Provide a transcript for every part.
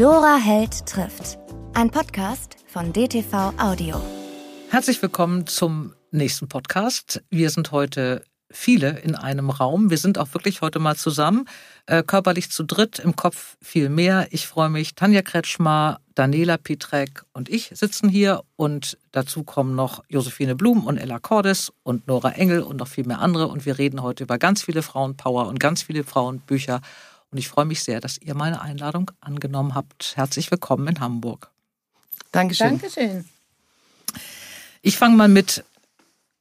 Dora Held trifft. Ein Podcast von DTV Audio. Herzlich willkommen zum nächsten Podcast. Wir sind heute viele in einem Raum. Wir sind auch wirklich heute mal zusammen, äh, körperlich zu dritt, im Kopf viel mehr. Ich freue mich, Tanja Kretschmer, Daniela Pietrek und ich sitzen hier und dazu kommen noch Josephine Blum und Ella Cordes und Nora Engel und noch viel mehr andere und wir reden heute über ganz viele Frauenpower und ganz viele Frauenbücher und ich freue mich sehr, dass ihr meine Einladung angenommen habt. Herzlich willkommen in Hamburg. Dankeschön. Dankeschön. Ich fange mal mit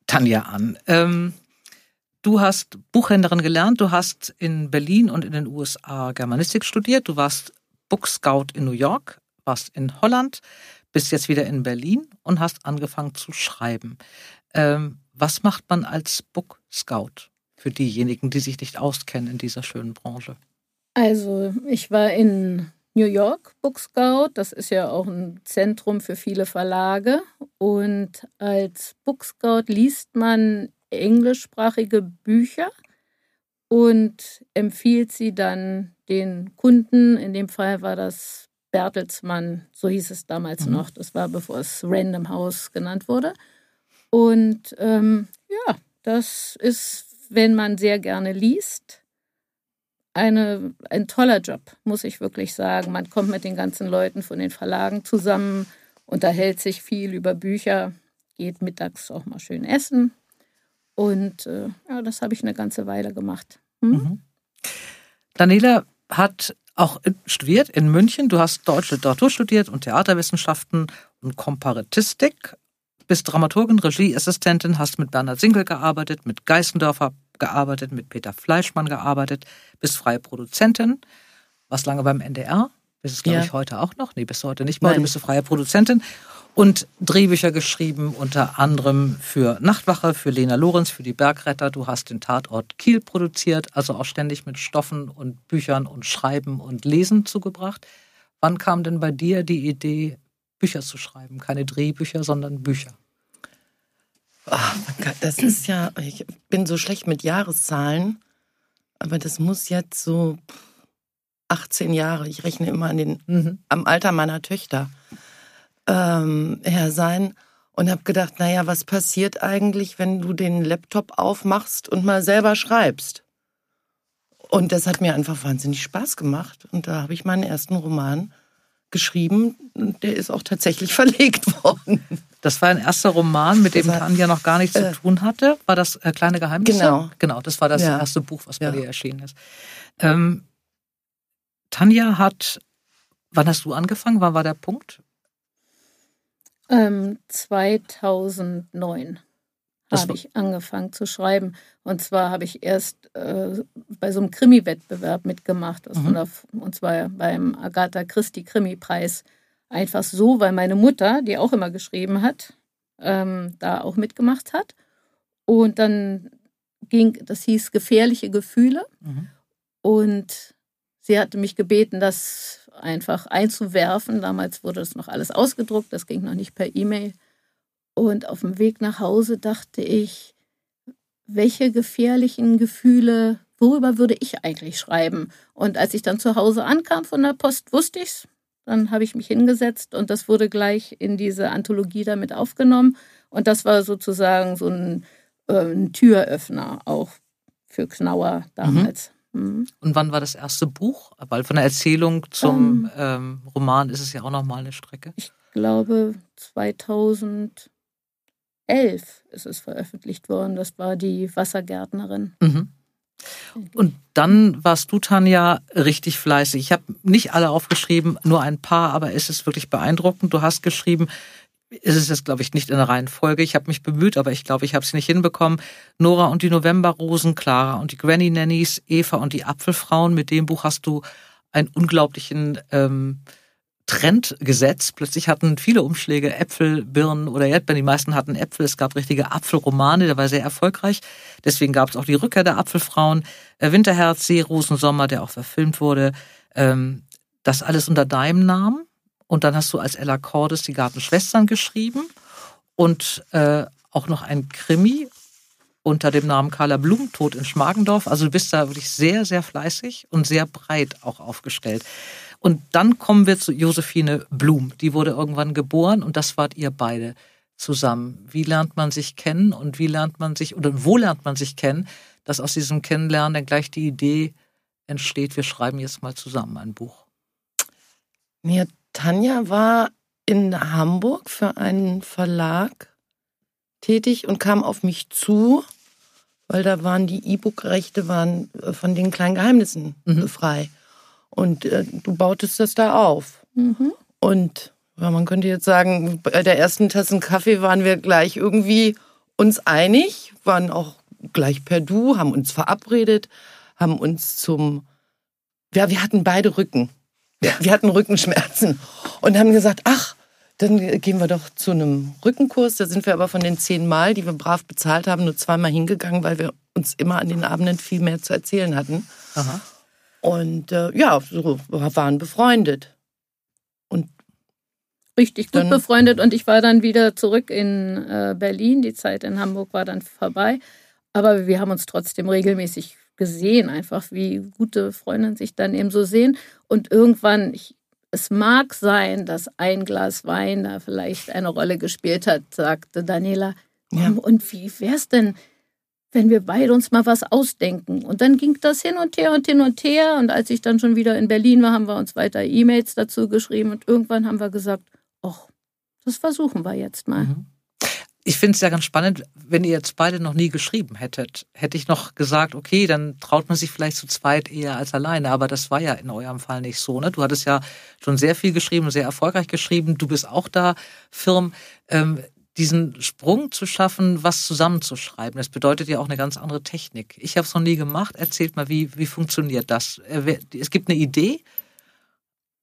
Tanja an. Ähm, Du hast Buchhändlerin gelernt, du hast in Berlin und in den USA Germanistik studiert, du warst Book Scout in New York, warst in Holland, bist jetzt wieder in Berlin und hast angefangen zu schreiben. Ähm, was macht man als Book Scout für diejenigen, die sich nicht auskennen in dieser schönen Branche? Also, ich war in New York Book Scout. Das ist ja auch ein Zentrum für viele Verlage. Und als Book Scout liest man englischsprachige Bücher und empfiehlt sie dann den Kunden. In dem Fall war das Bertelsmann, so hieß es damals mhm. noch. Das war bevor es Random House genannt wurde. Und ähm, ja, das ist, wenn man sehr gerne liest, eine, ein toller Job, muss ich wirklich sagen. Man kommt mit den ganzen Leuten von den Verlagen zusammen, unterhält sich viel über Bücher, geht mittags auch mal schön essen und äh, ja, das habe ich eine ganze Weile gemacht. Hm? Mhm. Daniela hat auch studiert in München. Du hast Deutsche Literatur studiert und Theaterwissenschaften und Komparatistik. Bist Dramaturgin, Regieassistentin, hast mit Bernhard Sinkel gearbeitet, mit Geißendörfer gearbeitet, mit Peter Fleischmann gearbeitet, bist freie Produzentin, warst lange beim NDR, bist es, glaube ja. ich, heute auch noch. Nee, bist du heute nicht mehr. Heute bist du freie Produzentin und Drehbücher geschrieben, unter anderem für Nachtwache, für Lena Lorenz, für die Bergretter. Du hast den Tatort Kiel produziert, also auch ständig mit Stoffen und Büchern und Schreiben und Lesen zugebracht. Wann kam denn bei dir die Idee, Bücher zu schreiben? Keine Drehbücher, sondern Bücher. Ach, das ist ja, ich bin so schlecht mit Jahreszahlen, aber das muss jetzt so 18 Jahre, ich rechne immer an den, mhm. am Alter meiner Töchter ähm, her sein und habe gedacht, naja, was passiert eigentlich, wenn du den Laptop aufmachst und mal selber schreibst? Und das hat mir einfach wahnsinnig Spaß gemacht. Und da habe ich meinen ersten Roman geschrieben und der ist auch tatsächlich verlegt worden. Das war ein erster Roman, mit dem war, Tanja noch gar nichts äh, zu tun hatte. War das äh, Kleine Geheimnisse? Genau. Genau, das war das ja. erste Buch, was bei ja. dir erschienen ist. Ähm, Tanja hat, wann hast du angefangen? Wann war der Punkt? Ähm, 2009 habe ich angefangen zu schreiben. Und zwar habe ich erst äh, bei so einem Krimi-Wettbewerb mitgemacht. Mhm. Und zwar beim Agatha Christie Krimi-Preis. Einfach so, weil meine Mutter, die auch immer geschrieben hat, ähm, da auch mitgemacht hat. Und dann ging, das hieß Gefährliche Gefühle. Mhm. Und sie hatte mich gebeten, das einfach einzuwerfen. Damals wurde das noch alles ausgedruckt, das ging noch nicht per E-Mail. Und auf dem Weg nach Hause dachte ich, welche gefährlichen Gefühle, worüber würde ich eigentlich schreiben? Und als ich dann zu Hause ankam von der Post, wusste ich es. Dann habe ich mich hingesetzt und das wurde gleich in diese Anthologie damit aufgenommen. Und das war sozusagen so ein, äh, ein Türöffner auch für Knauer damals. Mhm. Mhm. Und wann war das erste Buch? Weil von der Erzählung zum um, ähm, Roman ist es ja auch nochmal eine Strecke. Ich glaube 2011 ist es veröffentlicht worden. Das war die Wassergärtnerin. Mhm. Und dann warst du, Tanja, richtig fleißig. Ich habe nicht alle aufgeschrieben, nur ein paar, aber es ist wirklich beeindruckend. Du hast geschrieben, ist es jetzt, glaube ich, nicht in der Reihenfolge. Ich habe mich bemüht, aber ich glaube, ich habe es nicht hinbekommen. Nora und die Novemberrosen, Clara und die Granny Nannies, Eva und die Apfelfrauen. Mit dem Buch hast du einen unglaublichen ähm, Trend gesetzt. Plötzlich hatten viele Umschläge Äpfel, Birnen oder Erdbeeren. Die meisten hatten Äpfel. Es gab richtige Apfelromane, der war sehr erfolgreich. Deswegen gab es auch die Rückkehr der Apfelfrauen, äh, Winterherz, Seerosen, Sommer, der auch verfilmt wurde. Ähm, das alles unter deinem Namen. Und dann hast du als Ella Cordes die Gartenschwestern geschrieben und äh, auch noch ein Krimi unter dem Namen Carla Blum, Tod in Schmargendorf. Also du bist da wirklich sehr, sehr fleißig und sehr breit auch aufgestellt. Und dann kommen wir zu Josephine Blum. Die wurde irgendwann geboren und das wart ihr beide zusammen. Wie lernt man sich kennen und wie lernt man sich oder wo lernt man sich kennen, dass aus diesem Kennenlernen dann gleich die Idee entsteht, wir schreiben jetzt mal zusammen ein Buch? Ja, Tanja war in Hamburg für einen Verlag tätig und kam auf mich zu, weil da waren die E-Book-Rechte waren äh, von den kleinen Geheimnissen mhm. frei. Und äh, du bautest das da auf. Mhm. Und ja, man könnte jetzt sagen, bei der ersten Tasse Kaffee waren wir gleich irgendwie uns einig, waren auch gleich per Du, haben uns verabredet, haben uns zum, ja, wir hatten beide Rücken. Wir hatten Rückenschmerzen und haben gesagt, ach, dann gehen wir doch zu einem Rückenkurs. Da sind wir aber von den zehn Mal, die wir brav bezahlt haben, nur zweimal hingegangen, weil wir uns immer an den Abenden viel mehr zu erzählen hatten. Aha. Und äh, ja, so waren befreundet. Und richtig gut befreundet. Und ich war dann wieder zurück in äh, Berlin. Die Zeit in Hamburg war dann vorbei. Aber wir haben uns trotzdem regelmäßig gesehen, einfach wie gute Freundinnen sich dann eben so sehen. Und irgendwann, ich es mag sein, dass ein Glas Wein da vielleicht eine Rolle gespielt hat, sagte Daniela. Ja. Und wie wäre es denn, wenn wir beide uns mal was ausdenken? Und dann ging das hin und her und hin und her. Und als ich dann schon wieder in Berlin war, haben wir uns weiter E-Mails dazu geschrieben. Und irgendwann haben wir gesagt, ach, das versuchen wir jetzt mal. Mhm. Ich finde es ja ganz spannend, wenn ihr jetzt beide noch nie geschrieben hättet, hätte ich noch gesagt, okay, dann traut man sich vielleicht zu zweit eher als alleine. Aber das war ja in eurem Fall nicht so. Ne? Du hattest ja schon sehr viel geschrieben, sehr erfolgreich geschrieben. Du bist auch da firm. Ähm, diesen Sprung zu schaffen, was zusammenzuschreiben, das bedeutet ja auch eine ganz andere Technik. Ich habe es noch nie gemacht. Erzählt mal, wie, wie funktioniert das? Äh, es gibt eine Idee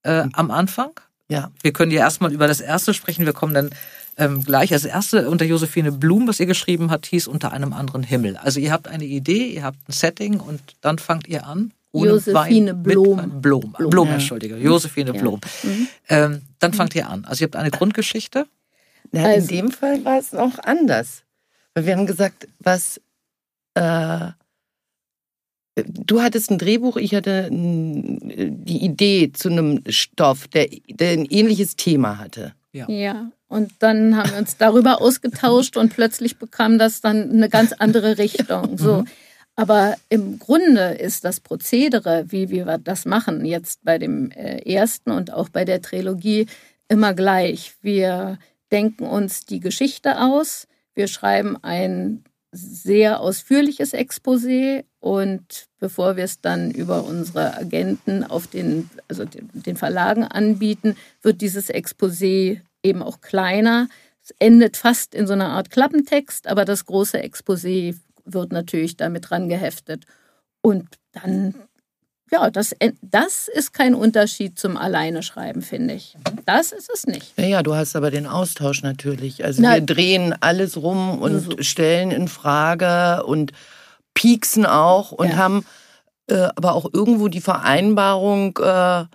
äh, am Anfang. Ja. Wir können ja erstmal über das erste sprechen. Wir kommen dann ähm, gleich. Das erste unter Josephine Blum, was ihr geschrieben habt, hieß unter einem anderen Himmel. Also ihr habt eine Idee, ihr habt ein Setting und dann fangt ihr an. Ohne Josephine Wein, Blum. Mit, Blum. Blum, Blum ja. Entschuldige. Josephine ja. Blum. Mhm. Ähm, dann fangt ihr an. Also ihr habt eine Grundgeschichte. Na, also, in dem Fall war es noch anders. Weil wir haben gesagt, was äh, Du hattest ein Drehbuch, ich hatte die Idee zu einem Stoff, der, der ein ähnliches Thema hatte. Ja. ja. Und dann haben wir uns darüber ausgetauscht und plötzlich bekam das dann eine ganz andere Richtung. So. Mhm. Aber im Grunde ist das Prozedere, wie wir das machen, jetzt bei dem äh, ersten und auch bei der Trilogie, immer gleich. Wir denken uns die Geschichte aus, wir schreiben ein sehr ausführliches Exposé und bevor wir es dann über unsere Agenten auf den, also den Verlagen anbieten, wird dieses Exposé eben auch kleiner. Es endet fast in so einer Art Klappentext, aber das große Exposé wird natürlich damit rangeheftet. Und dann, ja, das, das ist kein Unterschied zum Alleineschreiben, finde ich. Das ist es nicht. Ja, ja, du hast aber den Austausch natürlich. Also Na, wir drehen alles rum und so. stellen in Frage und pieksen auch und ja. haben äh, aber auch irgendwo die Vereinbarung, äh, da,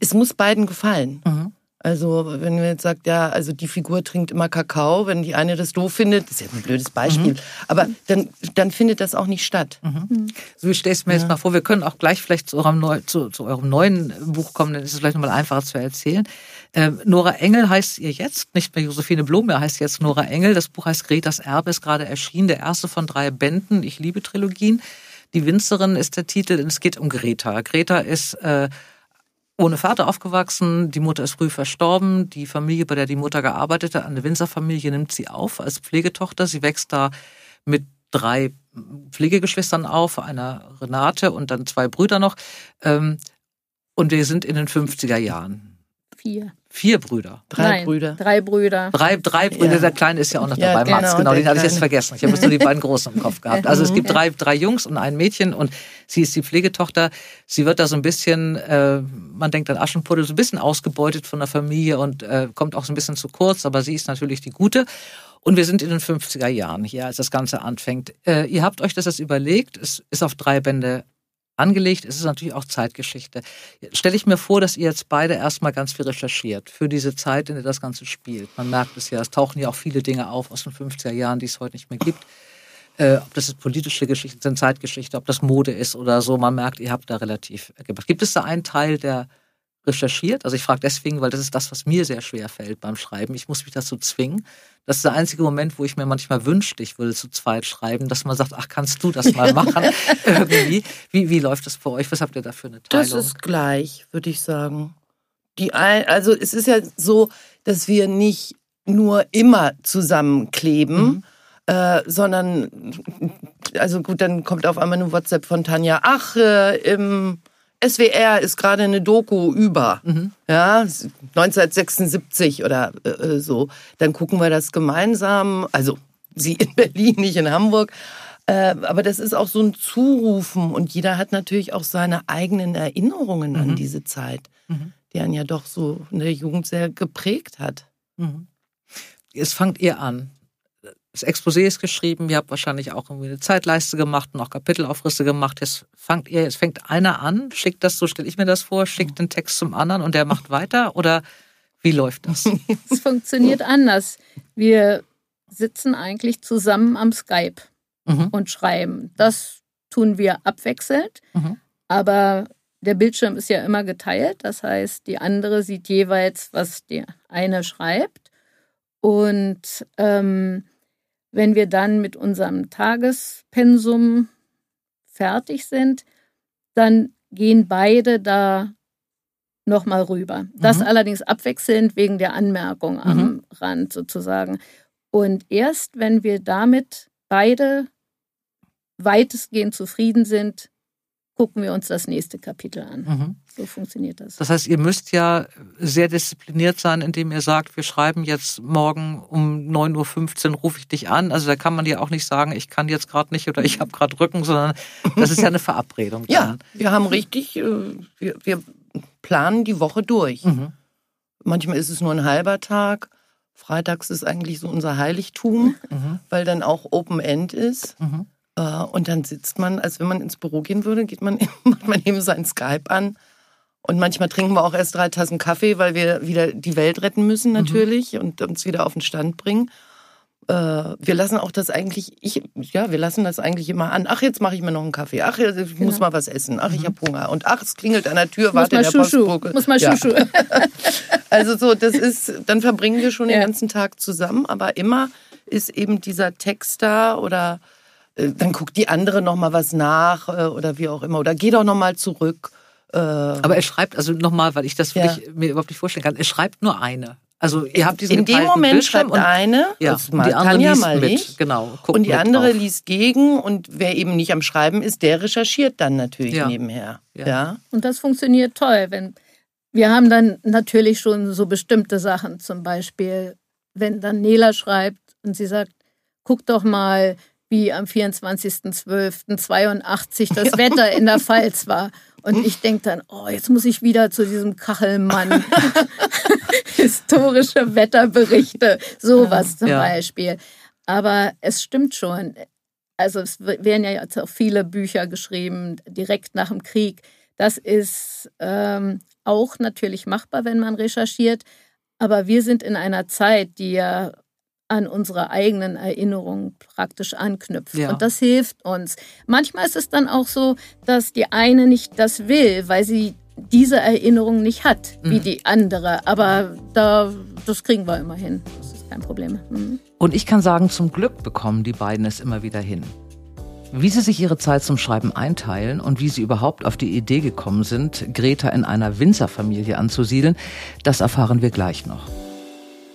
es muss beiden gefallen. Mhm. Also wenn man jetzt sagt, ja, also die Figur trinkt immer Kakao, wenn die eine das doof findet, das ist jetzt ein blödes Beispiel, mhm. aber dann, dann findet das auch nicht statt. Mhm. mhm. So wie stellst du mir ja. jetzt mal vor, wir können auch gleich vielleicht zu eurem, Neu zu, zu eurem neuen Buch kommen, dann ist es vielleicht nochmal einfacher zu erzählen. Ähm, Nora Engel heißt ihr jetzt, nicht mehr Josephine Blum, er heißt jetzt Nora Engel. Das Buch heißt Gretas Erbe, ist gerade erschienen, der erste von drei Bänden, Ich liebe Trilogien. Die Winzerin ist der Titel und es geht um Greta. Greta ist äh, ohne Vater aufgewachsen, die Mutter ist früh verstorben, die Familie, bei der die Mutter gearbeitet hat, eine Winzerfamilie, nimmt sie auf als Pflegetochter. Sie wächst da mit drei Pflegegeschwistern auf, einer Renate und dann zwei Brüder noch. Ähm, und wir sind in den 50er Jahren. Vier. Vier Brüder. Drei Nein, Brüder. Drei Brüder. Drei, drei Brüder. Ja. Der Kleine ist ja auch noch dabei. Ja, genau, Mats, genau, den hatte ich jetzt vergessen. Ich habe jetzt nur die beiden Großen im Kopf gehabt. Also es gibt drei, drei Jungs und ein Mädchen und sie ist die Pflegetochter. Sie wird da so ein bisschen, äh, man denkt an Aschenputtel, so ein bisschen ausgebeutet von der Familie und äh, kommt auch so ein bisschen zu kurz, aber sie ist natürlich die Gute. Und wir sind in den 50er Jahren hier, als das Ganze anfängt. Äh, ihr habt euch das jetzt überlegt. Es ist auf drei Bände angelegt. Es ist natürlich auch Zeitgeschichte. Stelle ich mir vor, dass ihr jetzt beide erstmal ganz viel recherchiert für diese Zeit, in der das Ganze spielt. Man merkt es ja, es tauchen ja auch viele Dinge auf aus den 50er Jahren, die es heute nicht mehr gibt. Äh, ob das jetzt politische Geschichten sind, Zeitgeschichte, ob das Mode ist oder so. Man merkt, ihr habt da relativ gemacht. Gibt es da einen Teil, der recherchiert. Also ich frage deswegen, weil das ist das, was mir sehr schwer fällt beim Schreiben. Ich muss mich dazu zwingen. Das ist der einzige Moment, wo ich mir manchmal wünschte, ich würde zu zweit schreiben, dass man sagt, ach, kannst du das mal machen? Irgendwie. Wie, wie läuft das bei euch? Was habt ihr da für eine Teilung? Das ist gleich, würde ich sagen. Die ein, also es ist ja so, dass wir nicht nur immer zusammenkleben, mhm. äh, sondern also gut, dann kommt auf einmal eine WhatsApp von Tanja, ach, äh, im SWR ist gerade eine Doku über, mhm. ja, 1976 oder äh, so. Dann gucken wir das gemeinsam, also sie in Berlin, nicht in Hamburg. Äh, aber das ist auch so ein Zurufen und jeder hat natürlich auch seine eigenen Erinnerungen mhm. an diese Zeit, mhm. die einen ja doch so in der Jugend sehr geprägt hat. Mhm. Jetzt fangt ihr an das Exposé ist geschrieben, ihr habt wahrscheinlich auch irgendwie eine Zeitleiste gemacht und auch Kapitelaufrisse gemacht. Jetzt fangt ihr, jetzt fängt einer an, schickt das, so stelle ich mir das vor, schickt den Text zum anderen und der macht weiter oder wie läuft das? Es funktioniert anders. Wir sitzen eigentlich zusammen am Skype mhm. und schreiben. Das tun wir abwechselnd, mhm. aber der Bildschirm ist ja immer geteilt. Das heißt, die andere sieht jeweils, was der eine schreibt. Und ähm, wenn wir dann mit unserem Tagespensum fertig sind, dann gehen beide da nochmal rüber. Das mhm. allerdings abwechselnd wegen der Anmerkung am mhm. Rand sozusagen. Und erst wenn wir damit beide weitestgehend zufrieden sind, gucken wir uns das nächste Kapitel an. Mhm. So funktioniert das. Das heißt, ihr müsst ja sehr diszipliniert sein, indem ihr sagt, wir schreiben jetzt morgen um 9.15 Uhr rufe ich dich an. Also da kann man ja auch nicht sagen, ich kann jetzt gerade nicht oder ich habe gerade Rücken, sondern das ist ja eine Verabredung. ja, wir haben richtig, äh, wir, wir planen die Woche durch. Mhm. Manchmal ist es nur ein halber Tag. Freitags ist eigentlich so unser Heiligtum, mhm. weil dann auch Open End ist. Mhm. Äh, und dann sitzt man, als wenn man ins Büro gehen würde, geht man, macht man eben sein Skype an. Und manchmal trinken wir auch erst drei Tassen Kaffee, weil wir wieder die Welt retten müssen natürlich mhm. und uns wieder auf den Stand bringen. Äh, wir lassen auch das eigentlich, ich, ja, wir lassen das eigentlich immer an. Ach, jetzt mache ich mir noch einen Kaffee. Ach, ich genau. muss mal was essen. Ach, ich mhm. habe Hunger. Und ach, es klingelt an der Tür, warte der Postbote. Muss mal ja. Schuschu. also so, das ist, dann verbringen wir schon ja. den ganzen Tag zusammen, aber immer ist eben dieser Text da oder dann guckt die andere noch mal was nach äh, oder wie auch immer oder geh doch noch mal zurück. Äh. Aber er schreibt also noch mal, weil ich das ja. mir überhaupt nicht vorstellen kann. Er schreibt nur eine. Also ihr habt diesen In dem Moment Bildschirm schreibt eine, ja, und die andere Tanja liest mit, ich, genau. Und die andere drauf. liest gegen und wer eben nicht am Schreiben ist, der recherchiert dann natürlich ja. nebenher. Ja. ja. Und das funktioniert toll, wenn wir haben dann natürlich schon so bestimmte Sachen, zum Beispiel, wenn dann Nela schreibt und sie sagt, guck doch mal, wie am 24.12.82 das Wetter in der Pfalz war. Und ich denke dann, oh, jetzt muss ich wieder zu diesem Kachelmann. Historische Wetterberichte, sowas zum ja. Beispiel. Aber es stimmt schon. Also es werden ja jetzt auch viele Bücher geschrieben, direkt nach dem Krieg. Das ist ähm, auch natürlich machbar, wenn man recherchiert. Aber wir sind in einer Zeit, die ja an unsere eigenen Erinnerungen praktisch anknüpft. Ja. Und das hilft uns. Manchmal ist es dann auch so, dass die eine nicht das will, weil sie diese Erinnerung nicht hat, wie mhm. die andere. Aber da, das kriegen wir immer hin. Das ist kein Problem. Mhm. Und ich kann sagen, zum Glück bekommen die beiden es immer wieder hin. Wie sie sich ihre Zeit zum Schreiben einteilen und wie sie überhaupt auf die Idee gekommen sind, Greta in einer Winzerfamilie anzusiedeln, das erfahren wir gleich noch.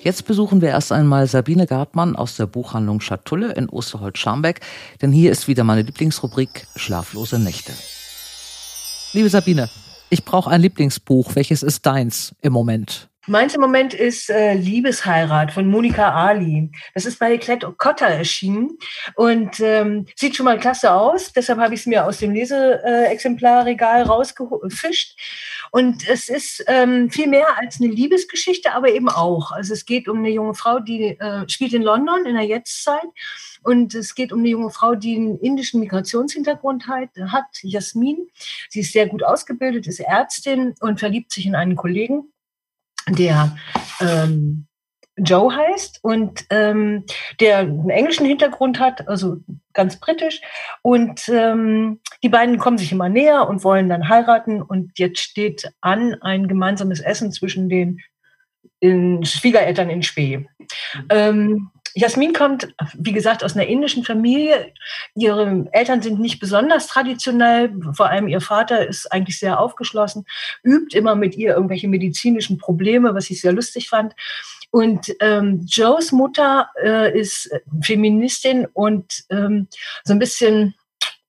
Jetzt besuchen wir erst einmal Sabine Gartmann aus der Buchhandlung Schatulle in Osterholz-Scharmbeck, denn hier ist wieder meine Lieblingsrubrik Schlaflose Nächte. Liebe Sabine, ich brauche ein Lieblingsbuch. Welches ist deins im Moment? Meins im Moment ist äh, Liebesheirat von Monika Ali. Das ist bei Klett Cotta erschienen und ähm, sieht schon mal klasse aus. Deshalb habe ich es mir aus dem Leseexemplarregal rausgefischt. Und es ist ähm, viel mehr als eine Liebesgeschichte, aber eben auch. Also es geht um eine junge Frau, die äh, spielt in London in der Jetztzeit. Und es geht um eine junge Frau, die einen indischen Migrationshintergrund hat, hat, Jasmin. Sie ist sehr gut ausgebildet, ist Ärztin und verliebt sich in einen Kollegen der ähm, Joe heißt und ähm, der einen englischen Hintergrund hat, also ganz britisch. Und ähm, die beiden kommen sich immer näher und wollen dann heiraten. Und jetzt steht an ein gemeinsames Essen zwischen den in Schwiegereltern in Spee. Mhm. Ähm, Jasmin kommt, wie gesagt, aus einer indischen Familie. Ihre Eltern sind nicht besonders traditionell. Vor allem ihr Vater ist eigentlich sehr aufgeschlossen, übt immer mit ihr irgendwelche medizinischen Probleme, was ich sehr lustig fand. Und ähm, Joes Mutter äh, ist Feministin und ähm, so ein bisschen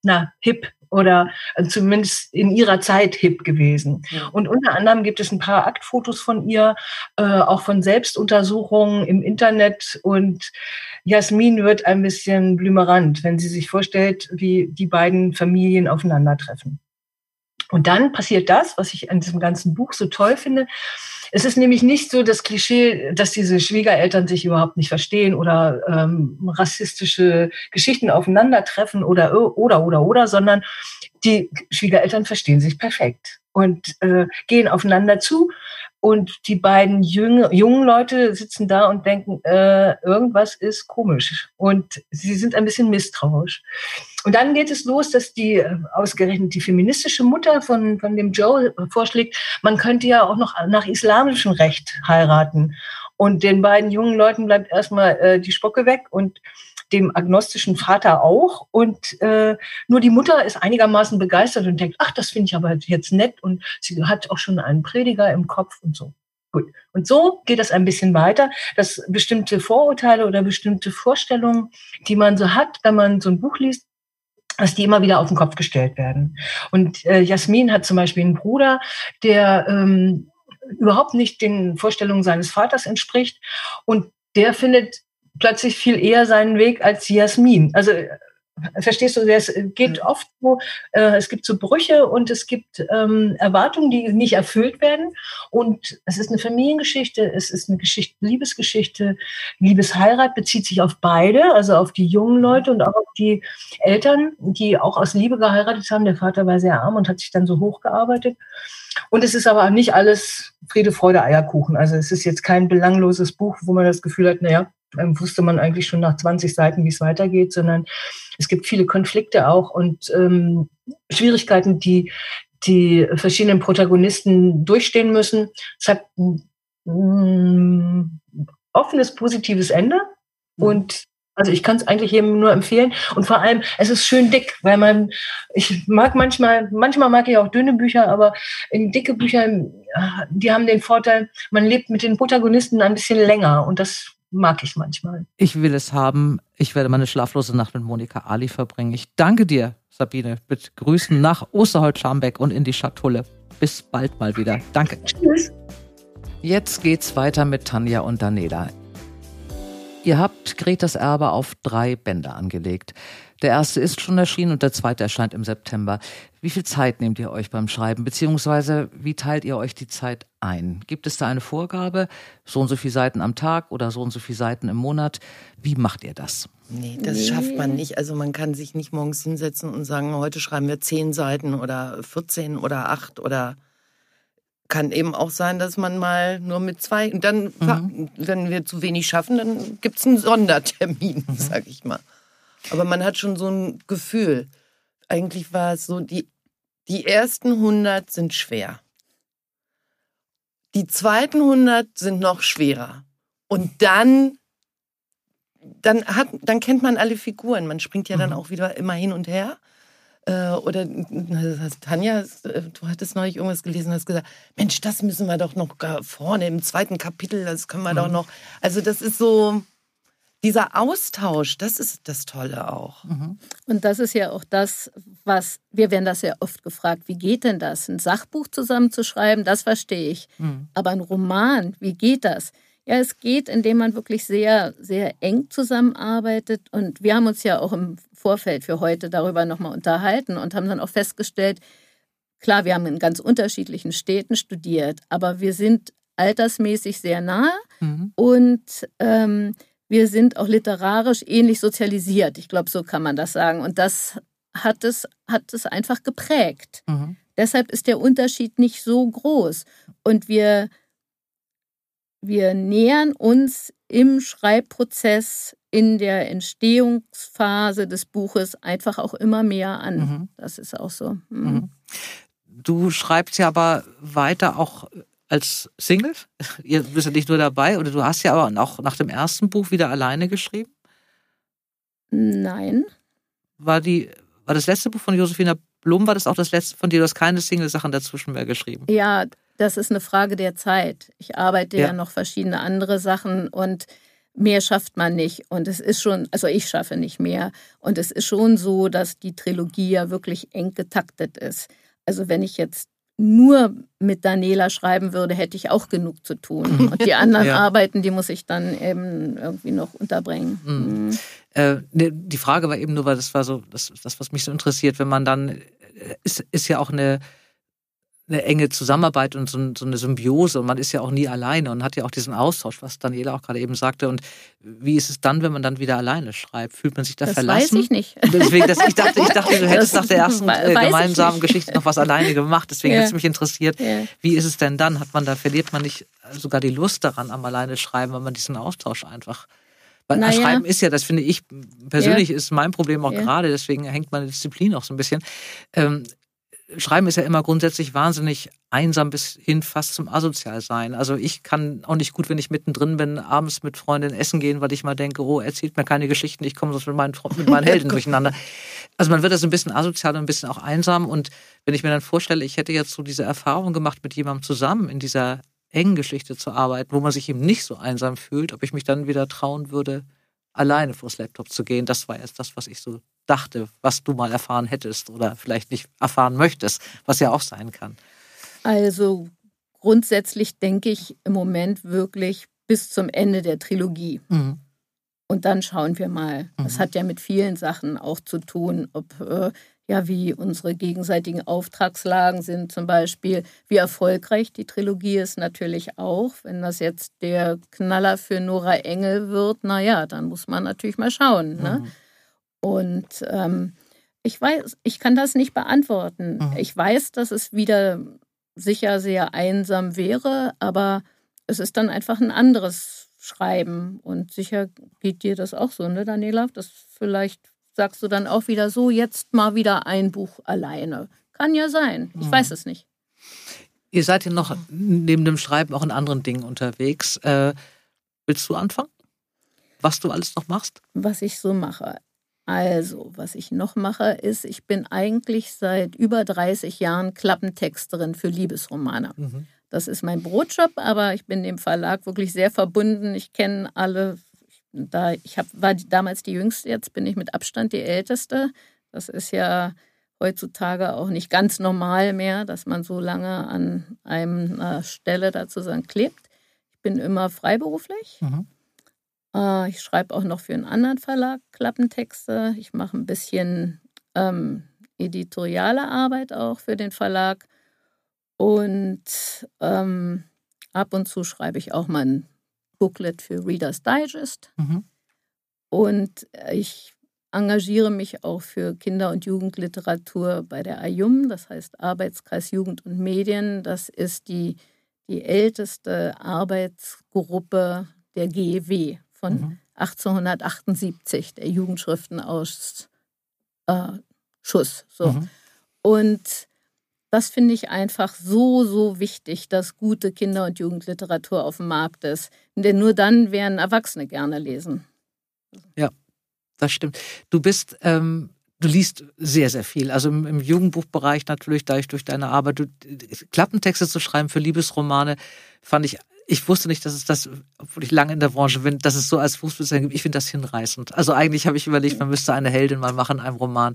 na, hip oder zumindest in ihrer Zeit hip gewesen. Und unter anderem gibt es ein paar Aktfotos von ihr, äh, auch von Selbstuntersuchungen im Internet. Und Jasmin wird ein bisschen blümerant, wenn sie sich vorstellt, wie die beiden Familien aufeinandertreffen. Und dann passiert das, was ich an diesem ganzen Buch so toll finde. Es ist nämlich nicht so das Klischee, dass diese Schwiegereltern sich überhaupt nicht verstehen oder ähm, rassistische Geschichten aufeinandertreffen oder oder oder oder, sondern die Schwiegereltern verstehen sich perfekt und äh, gehen aufeinander zu und die beiden jüng, jungen Leute sitzen da und denken, äh, irgendwas ist komisch. Und sie sind ein bisschen misstrauisch. Und dann geht es los, dass die äh, ausgerechnet die feministische Mutter von, von dem Joe vorschlägt, man könnte ja auch noch nach islamischem Recht heiraten. Und den beiden jungen Leuten bleibt erstmal äh, die Spocke weg und dem agnostischen Vater auch. Und äh, nur die Mutter ist einigermaßen begeistert und denkt, ach, das finde ich aber jetzt nett. Und sie hat auch schon einen Prediger im Kopf und so. Gut. Und so geht es ein bisschen weiter, dass bestimmte Vorurteile oder bestimmte Vorstellungen, die man so hat, wenn man so ein Buch liest, dass die immer wieder auf den Kopf gestellt werden. Und äh, Jasmin hat zum Beispiel einen Bruder, der ähm, überhaupt nicht den Vorstellungen seines Vaters entspricht. Und der findet plötzlich viel eher seinen Weg als Jasmin. Also äh, verstehst du, es geht mhm. oft so, äh, es gibt so Brüche und es gibt ähm, Erwartungen, die nicht erfüllt werden. Und es ist eine Familiengeschichte, es ist eine Geschichte, Liebesgeschichte. Liebesheirat bezieht sich auf beide, also auf die jungen Leute und auch auf die Eltern, die auch aus Liebe geheiratet haben. Der Vater war sehr arm und hat sich dann so hochgearbeitet. Und es ist aber nicht alles Friede, Freude, Eierkuchen. Also es ist jetzt kein belangloses Buch, wo man das Gefühl hat, naja, wusste man eigentlich schon nach 20 Seiten, wie es weitergeht, sondern es gibt viele Konflikte auch und ähm, Schwierigkeiten, die die verschiedenen Protagonisten durchstehen müssen. Es hat ein, ein offenes, positives Ende mhm. und also ich kann es eigentlich jedem nur empfehlen. Und vor allem, es ist schön dick, weil man, ich mag manchmal, manchmal mag ich auch dünne Bücher, aber in dicke Bücher, die haben den Vorteil, man lebt mit den Protagonisten ein bisschen länger. Und das mag ich manchmal. Ich will es haben. Ich werde meine schlaflose Nacht mit Monika Ali verbringen. Ich danke dir, Sabine, mit Grüßen nach Osterholz-Scharmbeck und in die Schatulle. Bis bald mal wieder. Danke. Tschüss. Jetzt geht's weiter mit Tanja und Daniela. Ihr habt Gretas Erbe auf drei Bände angelegt. Der erste ist schon erschienen und der zweite erscheint im September. Wie viel Zeit nehmt ihr euch beim Schreiben, beziehungsweise wie teilt ihr euch die Zeit ein? Gibt es da eine Vorgabe, so und so viele Seiten am Tag oder so und so viele Seiten im Monat? Wie macht ihr das? Nee, das nee. schafft man nicht. Also man kann sich nicht morgens hinsetzen und sagen, heute schreiben wir zehn Seiten oder 14 oder acht oder kann eben auch sein, dass man mal nur mit zwei, und dann, mhm. wenn wir zu wenig schaffen, dann gibt es einen Sondertermin, mhm. sag ich mal. Aber man hat schon so ein Gefühl. Eigentlich war es so, die, die ersten 100 sind schwer. Die zweiten 100 sind noch schwerer. Und dann, dann, hat, dann kennt man alle Figuren. Man springt ja dann mhm. auch wieder immer hin und her. Äh, oder Tanja, du hattest neulich irgendwas gelesen, hast gesagt, Mensch, das müssen wir doch noch vorne im zweiten Kapitel, das können wir mhm. doch noch. Also das ist so, dieser Austausch, das ist das Tolle auch. Mhm. Und das ist ja auch das, was, wir werden das ja oft gefragt, wie geht denn das? Ein Sachbuch zusammenzuschreiben, das verstehe ich. Mhm. Aber ein Roman, wie geht das? Ja, es geht, indem man wirklich sehr, sehr eng zusammenarbeitet. Und wir haben uns ja auch im Vorfeld für heute darüber nochmal unterhalten und haben dann auch festgestellt, klar, wir haben in ganz unterschiedlichen Städten studiert, aber wir sind altersmäßig sehr nah mhm. und ähm, wir sind auch literarisch ähnlich sozialisiert. Ich glaube, so kann man das sagen. Und das hat es, hat es einfach geprägt. Mhm. Deshalb ist der Unterschied nicht so groß. Und wir wir nähern uns im Schreibprozess, in der Entstehungsphase des Buches einfach auch immer mehr an. Mhm. Das ist auch so. Mhm. mhm. Du schreibst ja aber weiter auch als Single. Ihr bist ja nicht nur dabei, oder du hast ja aber auch nach dem ersten Buch wieder alleine geschrieben? Nein. War die, war das letzte Buch von Josefina Blum, war das auch das letzte von dir? Du hast keine Single-Sachen dazwischen mehr geschrieben. Ja, das ist eine Frage der Zeit. Ich arbeite ja, ja noch verschiedene andere Sachen und mehr schafft man nicht. Und es ist schon, also ich schaffe nicht mehr. Und es ist schon so, dass die Trilogie ja wirklich eng getaktet ist. Also wenn ich jetzt nur mit Daniela schreiben würde, hätte ich auch genug zu tun. Und die anderen ja. Arbeiten, die muss ich dann eben irgendwie noch unterbringen. Mhm. Mhm. Äh, ne, die Frage war eben nur, weil das war so, das, das was mich so interessiert, wenn man dann, äh, ist, ist ja auch eine, eine enge Zusammenarbeit und so, so, eine Symbiose und man ist ja auch nie alleine und hat ja auch diesen Austausch, was Daniela auch gerade eben sagte. Und wie ist es dann, wenn man dann wieder alleine schreibt? Fühlt man sich da das verlassen? Das weiß ich nicht. Deswegen, das, ich, dachte, ich dachte, du hättest das nach der ersten äh, gemeinsamen Geschichte noch was alleine gemacht. Deswegen ja. hätte es mich interessiert, ja. wie ist es denn dann? Hat man da, verliert man nicht sogar die Lust daran am alleine schreiben, wenn man diesen Austausch einfach weil naja. Schreiben ist ja, das finde ich persönlich, ja. ist mein Problem auch ja. gerade, deswegen hängt meine Disziplin auch so ein bisschen. Ähm, Schreiben ist ja immer grundsätzlich wahnsinnig einsam bis hin fast zum Asozialsein. Also ich kann auch nicht gut, wenn ich mittendrin bin, abends mit Freundinnen essen gehen, weil ich mal denke, oh, erzählt mir keine Geschichten, ich komme sonst mit meinen, mit meinen Helden durcheinander. Also man wird also ein bisschen asozial und ein bisschen auch einsam. Und wenn ich mir dann vorstelle, ich hätte jetzt so diese Erfahrung gemacht, mit jemandem zusammen in dieser engen Geschichte zu arbeiten, wo man sich eben nicht so einsam fühlt, ob ich mich dann wieder trauen würde, alleine vors Laptop zu gehen. Das war jetzt das, was ich so dachte, was du mal erfahren hättest oder vielleicht nicht erfahren möchtest, was ja auch sein kann. Also grundsätzlich denke ich im Moment wirklich bis zum Ende der Trilogie. Mhm. Und dann schauen wir mal. Mhm. Das hat ja mit vielen Sachen auch zu tun, ob äh, ja, wie unsere gegenseitigen Auftragslagen sind zum Beispiel, wie erfolgreich die Trilogie ist natürlich auch. Wenn das jetzt der Knaller für Nora Engel wird, naja, dann muss man natürlich mal schauen. Ne? Mhm. Und ähm, ich weiß, ich kann das nicht beantworten. Mhm. Ich weiß, dass es wieder sicher sehr einsam wäre, aber es ist dann einfach ein anderes Schreiben. Und sicher geht dir das auch so, ne, Daniela? Das vielleicht sagst du dann auch wieder so, jetzt mal wieder ein Buch alleine. Kann ja sein. Ich mhm. weiß es nicht. Ihr seid ja noch neben dem Schreiben auch in anderen Dingen unterwegs. Äh, willst du anfangen? Was du alles noch machst? Was ich so mache. Also, was ich noch mache, ist, ich bin eigentlich seit über 30 Jahren Klappentexterin für Liebesromane. Mhm. Das ist mein Brotjob, aber ich bin dem Verlag wirklich sehr verbunden. Ich kenne alle. Da ich hab, war damals die Jüngste, jetzt bin ich mit Abstand die Älteste. Das ist ja heutzutage auch nicht ganz normal mehr, dass man so lange an einer Stelle dazu klebt. Ich bin immer freiberuflich. Mhm. Äh, ich schreibe auch noch für einen anderen Verlag Klappentexte. Ich mache ein bisschen ähm, editoriale Arbeit auch für den Verlag. Und ähm, ab und zu schreibe ich auch mal ein Booklet für Reader's Digest. Mhm. Und ich engagiere mich auch für Kinder- und Jugendliteratur bei der AJUM, das heißt Arbeitskreis Jugend und Medien. Das ist die, die älteste Arbeitsgruppe der GEW, von mhm. 1878, der Jugendschriftenausschuss. Äh, so. Mhm. Und das finde ich einfach so, so wichtig, dass gute Kinder- und Jugendliteratur auf dem Markt ist. Denn nur dann werden Erwachsene gerne lesen. Ja, das stimmt. Du bist, ähm, du liest sehr, sehr viel. Also im, im Jugendbuchbereich natürlich, da ich durch deine Arbeit, du, Klappentexte zu schreiben für Liebesromane, fand ich ich wusste nicht, dass es das, obwohl ich lange in der Branche bin, dass es so als Fußballdesign gibt. Ich finde das hinreißend. Also eigentlich habe ich überlegt, man müsste eine Heldin mal machen in einem Roman,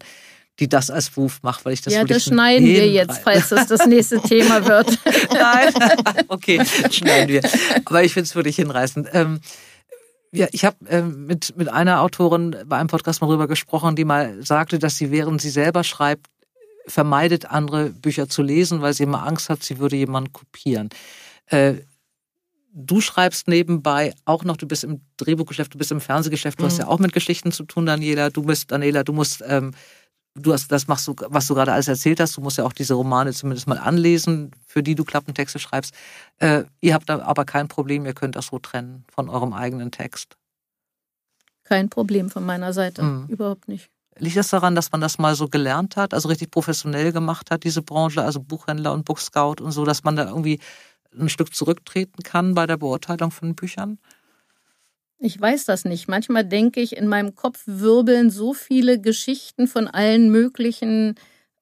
die das als Beruf macht, weil ich das Ja, das schneiden wir jetzt, falls das das nächste Thema wird. Nein, okay, schneiden wir. Aber ich finde es wirklich hinreißend. Ähm, ja, ich habe ähm, mit, mit einer Autorin bei einem Podcast mal drüber gesprochen, die mal sagte, dass sie, während sie selber schreibt, vermeidet, andere Bücher zu lesen, weil sie immer Angst hat, sie würde jemanden kopieren. Äh, du schreibst nebenbei auch noch, du bist im Drehbuchgeschäft, du bist im Fernsehgeschäft, du mhm. hast ja auch mit Geschichten zu tun, Daniela. Du bist, Daniela, du musst ähm, du hast, das machst du, was du gerade alles erzählt hast. Du musst ja auch diese Romane zumindest mal anlesen, für die du Klappentexte schreibst. Äh, ihr habt da aber kein Problem, ihr könnt das so trennen von eurem eigenen Text. Kein Problem von meiner Seite, mhm. überhaupt nicht. Liegt das daran, dass man das mal so gelernt hat, also richtig professionell gemacht hat, diese Branche, also Buchhändler und Bookscout und so, dass man da irgendwie ein Stück zurücktreten kann bei der Beurteilung von Büchern? Ich weiß das nicht. Manchmal denke ich, in meinem Kopf wirbeln so viele Geschichten von allen möglichen,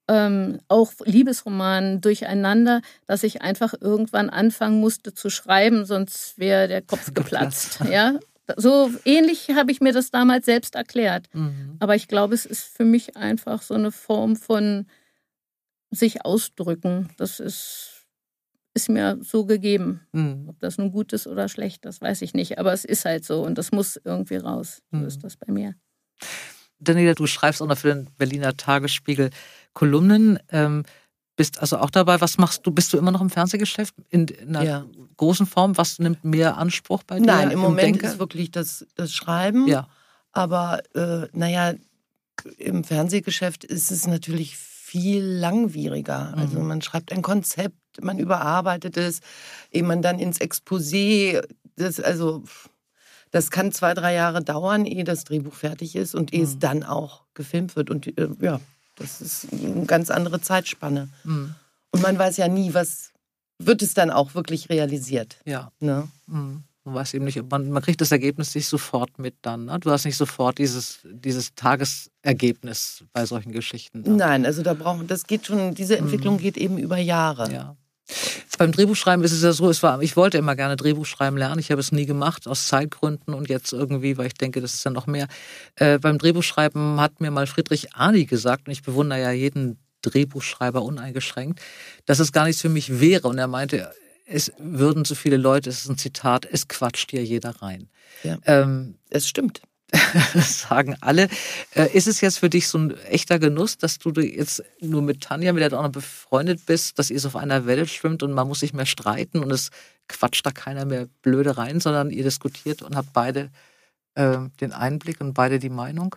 ähm, auch Liebesromanen durcheinander, dass ich einfach irgendwann anfangen musste zu schreiben, sonst wäre der Kopf geplatzt. ja? So ähnlich habe ich mir das damals selbst erklärt. Mhm. Aber ich glaube, es ist für mich einfach so eine Form von sich ausdrücken. Das ist ist mir so gegeben. Mhm. Ob das nun gut ist oder schlecht, das weiß ich nicht. Aber es ist halt so und das muss irgendwie raus. So mhm. ist das bei mir. Daniela, du schreibst auch noch für den Berliner Tagesspiegel Kolumnen. Ähm, bist also auch dabei. Was machst du? Bist du immer noch im Fernsehgeschäft in, in einer ja. großen Form? Was nimmt mehr Anspruch bei dir? Nein, im, im Moment Denke? ist wirklich das, das Schreiben. Ja. Aber äh, naja, im Fernsehgeschäft ist es natürlich viel langwieriger. Also mhm. man schreibt ein Konzept, man überarbeitet es, ehe man dann ins Exposé, das, also das kann zwei, drei Jahre dauern, ehe das Drehbuch fertig ist und ehe mhm. es dann auch gefilmt wird. Und äh, ja, das ist eine ganz andere Zeitspanne. Mhm. Und man weiß ja nie, was wird es dann auch wirklich realisiert. Ja. Ne? Mhm. Man weiß eben nicht, man, man kriegt das Ergebnis nicht sofort mit dann. Ne? Du hast nicht sofort dieses, dieses Tagesergebnis bei solchen Geschichten. Dann. Nein, also da brauchen, das geht schon, diese Entwicklung mhm. geht eben über Jahre. Ja. Beim Drehbuchschreiben ist es ja so, es war, ich wollte immer gerne Drehbuchschreiben lernen. Ich habe es nie gemacht, aus Zeitgründen und jetzt irgendwie, weil ich denke, das ist ja noch mehr. Äh, beim Drehbuchschreiben hat mir mal Friedrich Arni gesagt, und ich bewundere ja jeden Drehbuchschreiber uneingeschränkt, dass es gar nichts für mich wäre. Und er meinte, es würden so viele Leute, es ist ein Zitat, es quatscht dir jeder rein. Ja, ähm, es stimmt. Das sagen alle. Äh, ist es jetzt für dich so ein echter Genuss, dass du jetzt nur mit Tanja, mit der du auch noch befreundet bist, dass ihr so auf einer Welle schwimmt und man muss sich mehr streiten und es quatscht da keiner mehr blöde rein, sondern ihr diskutiert und habt beide äh, den Einblick und beide die Meinung?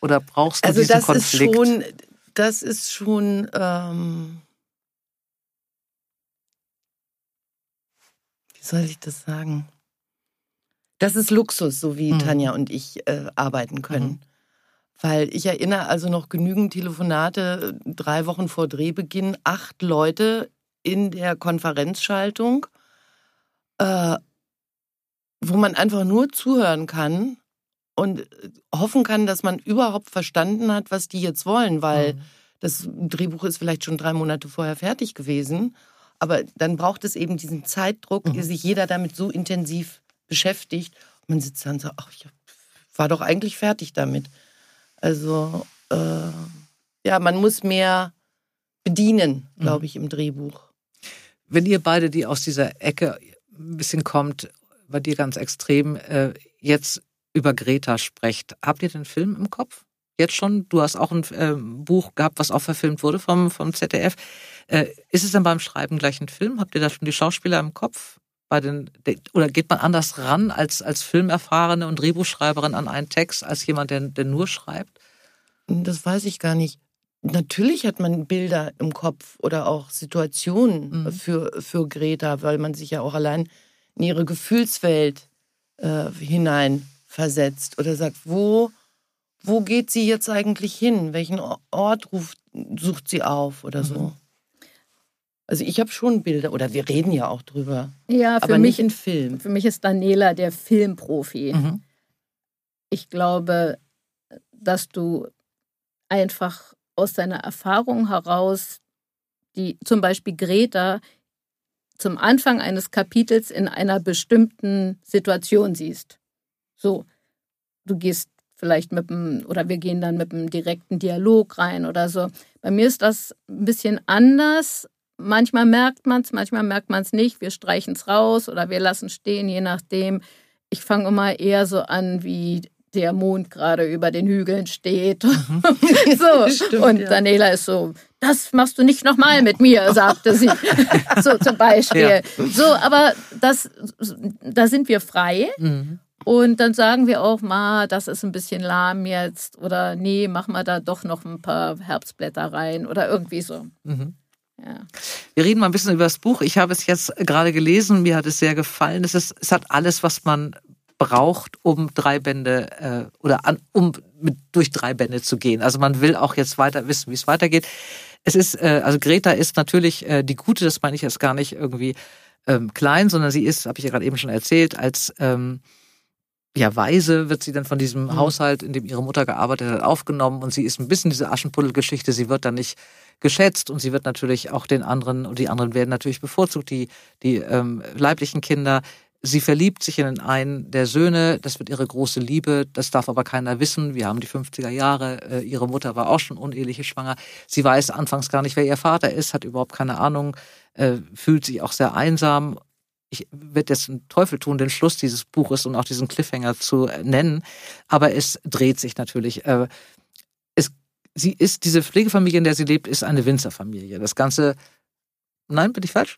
Oder brauchst du also diesen das Konflikt? Ist schon, das ist schon ähm, wie soll ich das sagen? Das ist Luxus, so wie mhm. Tanja und ich äh, arbeiten können. Mhm. Weil ich erinnere also noch genügend Telefonate, drei Wochen vor Drehbeginn, acht Leute in der Konferenzschaltung, äh, wo man einfach nur zuhören kann und äh, hoffen kann, dass man überhaupt verstanden hat, was die jetzt wollen, weil mhm. das Drehbuch ist vielleicht schon drei Monate vorher fertig gewesen aber dann braucht es eben diesen Zeitdruck, mhm. sich jeder damit so intensiv beschäftigt. Und man sitzt dann so, ach, ich war doch eigentlich fertig damit. Also, äh, ja, man muss mehr bedienen, glaube mhm. ich, im Drehbuch. Wenn ihr beide, die aus dieser Ecke ein bisschen kommt, bei dir ganz extrem, äh, jetzt über Greta sprecht, habt ihr den Film im Kopf? Jetzt schon? Du hast auch ein äh, Buch gehabt, was auch verfilmt wurde vom, vom ZDF. Äh, ist es denn beim Schreiben gleich ein Film? Habt ihr da schon die Schauspieler im Kopf? Bei den, oder geht man anders ran als, als Filmerfahrene und Drehbuchschreiberin an einen Text, als jemand, der, der nur schreibt? Das weiß ich gar nicht. Natürlich hat man Bilder im Kopf oder auch Situationen mhm. für, für Greta, weil man sich ja auch allein in ihre Gefühlswelt äh, hineinversetzt oder sagt, wo, wo geht sie jetzt eigentlich hin? Welchen Ort ruft, sucht sie auf oder so? Mhm. Also ich habe schon Bilder, oder wir reden ja auch drüber. Ja, für aber mich, nicht in Film. Für mich ist Daniela der Filmprofi. Mhm. Ich glaube, dass du einfach aus deiner Erfahrung heraus, die zum Beispiel Greta zum Anfang eines Kapitels in einer bestimmten Situation siehst. So, du gehst vielleicht mit dem, oder wir gehen dann mit einem direkten Dialog rein oder so. Bei mir ist das ein bisschen anders, Manchmal merkt man es, manchmal merkt man es nicht. Wir streichen es raus oder wir lassen stehen, je nachdem. Ich fange immer eher so an, wie der Mond gerade über den Hügeln steht. Mhm. so. Stimmt, und ja. Daniela ist so, das machst du nicht nochmal mit mir, sagte sie. so zum Beispiel. Ja. So, aber das, da sind wir frei. Mhm. Und dann sagen wir auch mal, das ist ein bisschen lahm jetzt oder nee, mach mal da doch noch ein paar Herbstblätter rein oder irgendwie so. Mhm. Wir reden mal ein bisschen über das Buch. Ich habe es jetzt gerade gelesen, mir hat es sehr gefallen. Es, ist, es hat alles, was man braucht, um drei Bände äh, oder an, um mit, durch drei Bände zu gehen. Also man will auch jetzt weiter wissen, wie es weitergeht. Es ist, äh, also Greta ist natürlich äh, die Gute, das meine ich jetzt gar nicht irgendwie ähm, klein, sondern sie ist, habe ich ja gerade eben schon erzählt, als ähm, ja, Weise wird sie dann von diesem mhm. Haushalt, in dem ihre Mutter gearbeitet hat, aufgenommen und sie ist ein bisschen diese Aschenputtel-Geschichte. Sie wird dann nicht geschätzt und sie wird natürlich auch den anderen und die anderen werden natürlich bevorzugt, die, die ähm, leiblichen Kinder. Sie verliebt sich in einen der Söhne, das wird ihre große Liebe, das darf aber keiner wissen. Wir haben die 50er Jahre, äh, ihre Mutter war auch schon uneheliche schwanger. Sie weiß anfangs gar nicht, wer ihr Vater ist, hat überhaupt keine Ahnung, äh, fühlt sich auch sehr einsam ich werde jetzt einen Teufel tun, den Schluss dieses Buches und auch diesen Cliffhanger zu äh, nennen, aber es dreht sich natürlich. Äh, es, sie ist, diese Pflegefamilie, in der sie lebt, ist eine Winzerfamilie. Das Ganze, nein, bin ich falsch?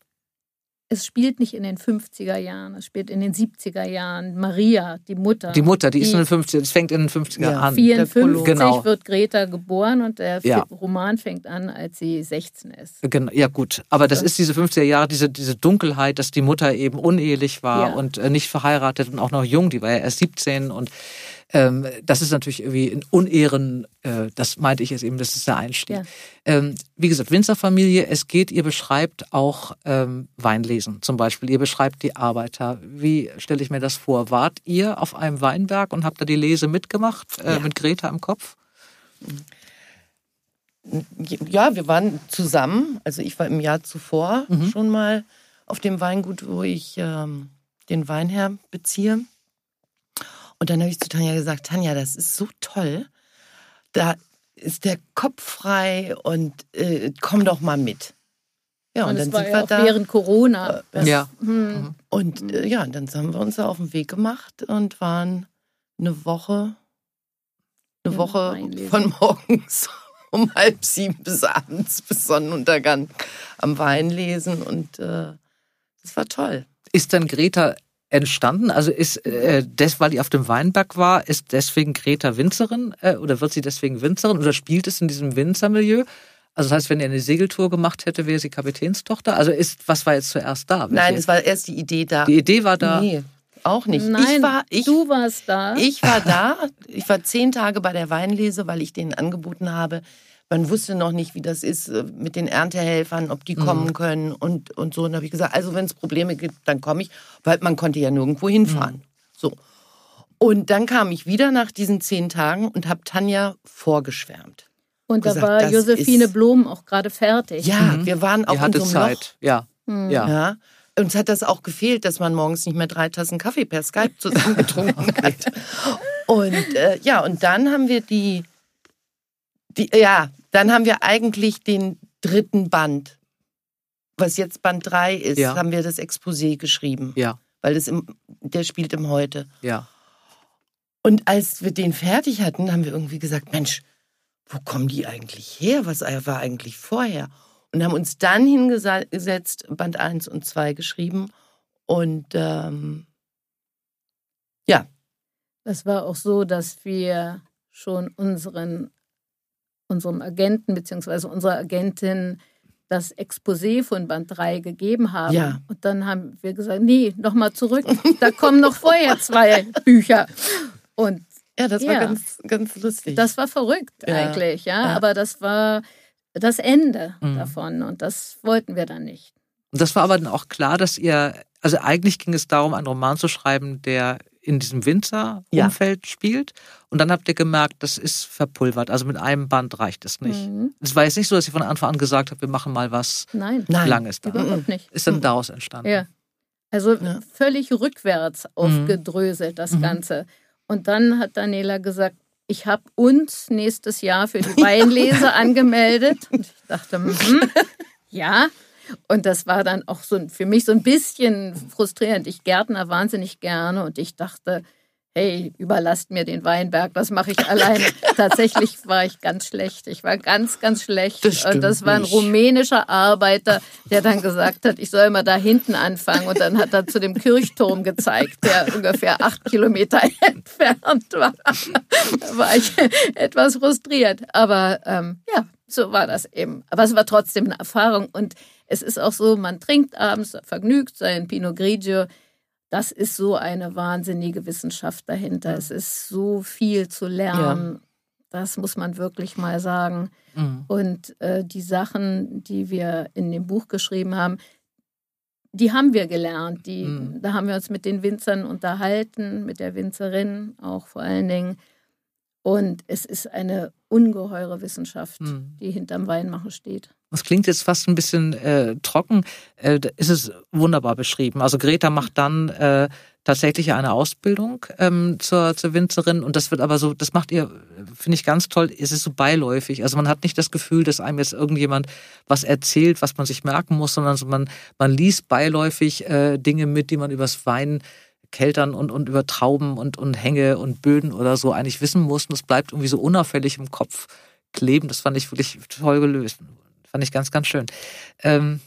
Es spielt nicht in den 50er Jahren, es spielt in den 70er Jahren. Maria, die Mutter. Die Mutter, die, die ist in den 50er, es fängt in den 50er ja, an. 54 genau. wird Greta geboren und der ja. Roman fängt an, als sie 16 ist. Genau, ja gut, aber das ist diese 50er Jahre, diese, diese Dunkelheit, dass die Mutter eben unehelich war ja. und äh, nicht verheiratet und auch noch jung, die war ja erst 17 und ähm, das ist natürlich irgendwie in Unehren, äh, das meinte ich jetzt eben, das ist der Einstieg. Ja. Ähm, wie gesagt, Winzerfamilie, es geht, ihr beschreibt auch ähm, Weinlesen zum Beispiel, ihr beschreibt die Arbeiter. Wie stelle ich mir das vor? Wart ihr auf einem Weinberg und habt da die Lese mitgemacht, äh, ja. mit Greta im Kopf? Ja, wir waren zusammen. Also ich war im Jahr zuvor mhm. schon mal auf dem Weingut, wo ich ähm, den Weinherr beziehe. Und dann habe ich zu Tanja gesagt, Tanja, das ist so toll. Da ist der Kopf frei und äh, komm doch mal mit. Ja, und, und dann sind ja wir da. Während Corona. Äh, ja. Hm. Und äh, ja, dann haben wir uns da auf den Weg gemacht und waren eine Woche, eine ja, Woche von morgens um halb sieben bis abends bis Sonnenuntergang am Wein lesen und äh, das war toll. Ist dann Greta entstanden? Also ist äh, das, weil die auf dem Weinberg war, ist deswegen Greta Winzerin äh, oder wird sie deswegen Winzerin oder spielt es in diesem Winzermilieu? Also das heißt, wenn ihr eine Segeltour gemacht hätte, wäre sie Kapitänstochter. Also ist was war jetzt zuerst da? Nein, es war erst die Idee da. Die Idee war da. Nee, auch nicht. Nein, ich war, ich, du warst da. Ich war da. Ich war zehn Tage bei der Weinlese, weil ich denen angeboten habe, man wusste noch nicht, wie das ist äh, mit den Erntehelfern, ob die mhm. kommen können und, und so. Und da habe ich gesagt, also wenn es Probleme gibt, dann komme ich, weil man konnte ja nirgendwo hinfahren. Mhm. So. Und dann kam ich wieder nach diesen zehn Tagen und habe Tanja vorgeschwärmt. Und gesagt, da war Josephine Blum auch gerade fertig. Ja, mhm. wir waren auch in so einem Zeit. Loch. Ja. Mhm. ja. ja. Uns hat das auch gefehlt, dass man morgens nicht mehr drei Tassen Kaffee per Skype zusammengetrunken hat. Und äh, ja, und dann haben wir die die, ja, dann haben wir eigentlich den dritten Band. Was jetzt Band 3 ist, ja. haben wir das Exposé geschrieben. Ja. Weil das im, der spielt im Heute. Ja. Und als wir den fertig hatten, haben wir irgendwie gesagt, Mensch, wo kommen die eigentlich her? Was war eigentlich vorher? Und haben uns dann hingesetzt, Band 1 und 2 geschrieben. Und ähm, ja. Das war auch so, dass wir schon unseren unserem Agenten bzw. unserer Agentin das Exposé von Band 3 gegeben haben. Ja. Und dann haben wir gesagt, nee, nochmal zurück. Da kommen noch vorher zwei Bücher. Und ja, das ja, war ganz, ganz lustig. Das war verrückt ja. eigentlich, ja? ja. Aber das war das Ende mhm. davon und das wollten wir dann nicht. Und das war aber dann auch klar, dass ihr, also eigentlich ging es darum, einen Roman zu schreiben, der in diesem Winzerumfeld ja. spielt. Und dann habt ihr gemerkt, das ist verpulvert. Also mit einem Band reicht es nicht. Mhm. Es war jetzt nicht so, dass ihr von Anfang an gesagt habt, wir machen mal was Nein. Langes da. Überhaupt nicht. Ist dann daraus entstanden. Ja. Also ja. völlig rückwärts mhm. aufgedröselt, das mhm. Ganze. Und dann hat Daniela gesagt, ich habe uns nächstes Jahr für die Weinlese angemeldet. Und ich dachte, mhm, ja, und das war dann auch so für mich so ein bisschen frustrierend. Ich gärtner wahnsinnig gerne und ich dachte, hey, überlasst mir den Weinberg, das mache ich alleine. Tatsächlich war ich ganz schlecht. Ich war ganz, ganz schlecht. Das und das war ein nicht. rumänischer Arbeiter, der dann gesagt hat, ich soll mal da hinten anfangen. Und dann hat er zu dem Kirchturm gezeigt, der ungefähr acht Kilometer entfernt war. Da war ich etwas frustriert. Aber ähm, ja, so war das eben. Aber es war trotzdem eine Erfahrung. Und es ist auch so, man trinkt abends vergnügt sein Pinot Grigio das ist so eine wahnsinnige Wissenschaft dahinter. Es ist so viel zu lernen. Ja. Das muss man wirklich mal sagen. Mhm. Und äh, die Sachen, die wir in dem Buch geschrieben haben, die haben wir gelernt. Die, mhm. Da haben wir uns mit den Winzern unterhalten, mit der Winzerin auch vor allen Dingen. Und es ist eine ungeheure Wissenschaft, mhm. die hinterm Weinmachen steht. Das klingt jetzt fast ein bisschen äh, trocken. Äh, ist es wunderbar beschrieben. Also Greta macht dann äh, tatsächlich eine Ausbildung ähm, zur, zur Winzerin und das wird aber so, das macht ihr, finde ich ganz toll, es ist so beiläufig. Also man hat nicht das Gefühl, dass einem jetzt irgendjemand was erzählt, was man sich merken muss, sondern so man, man liest beiläufig äh, Dinge mit, die man übers Wein Keltern und, und über Trauben und, und Hänge und Böden oder so eigentlich wissen muss. Und es bleibt irgendwie so unauffällig im Kopf kleben. Das fand ich wirklich toll gelöst. Fand ich ganz, ganz schön. Ähm,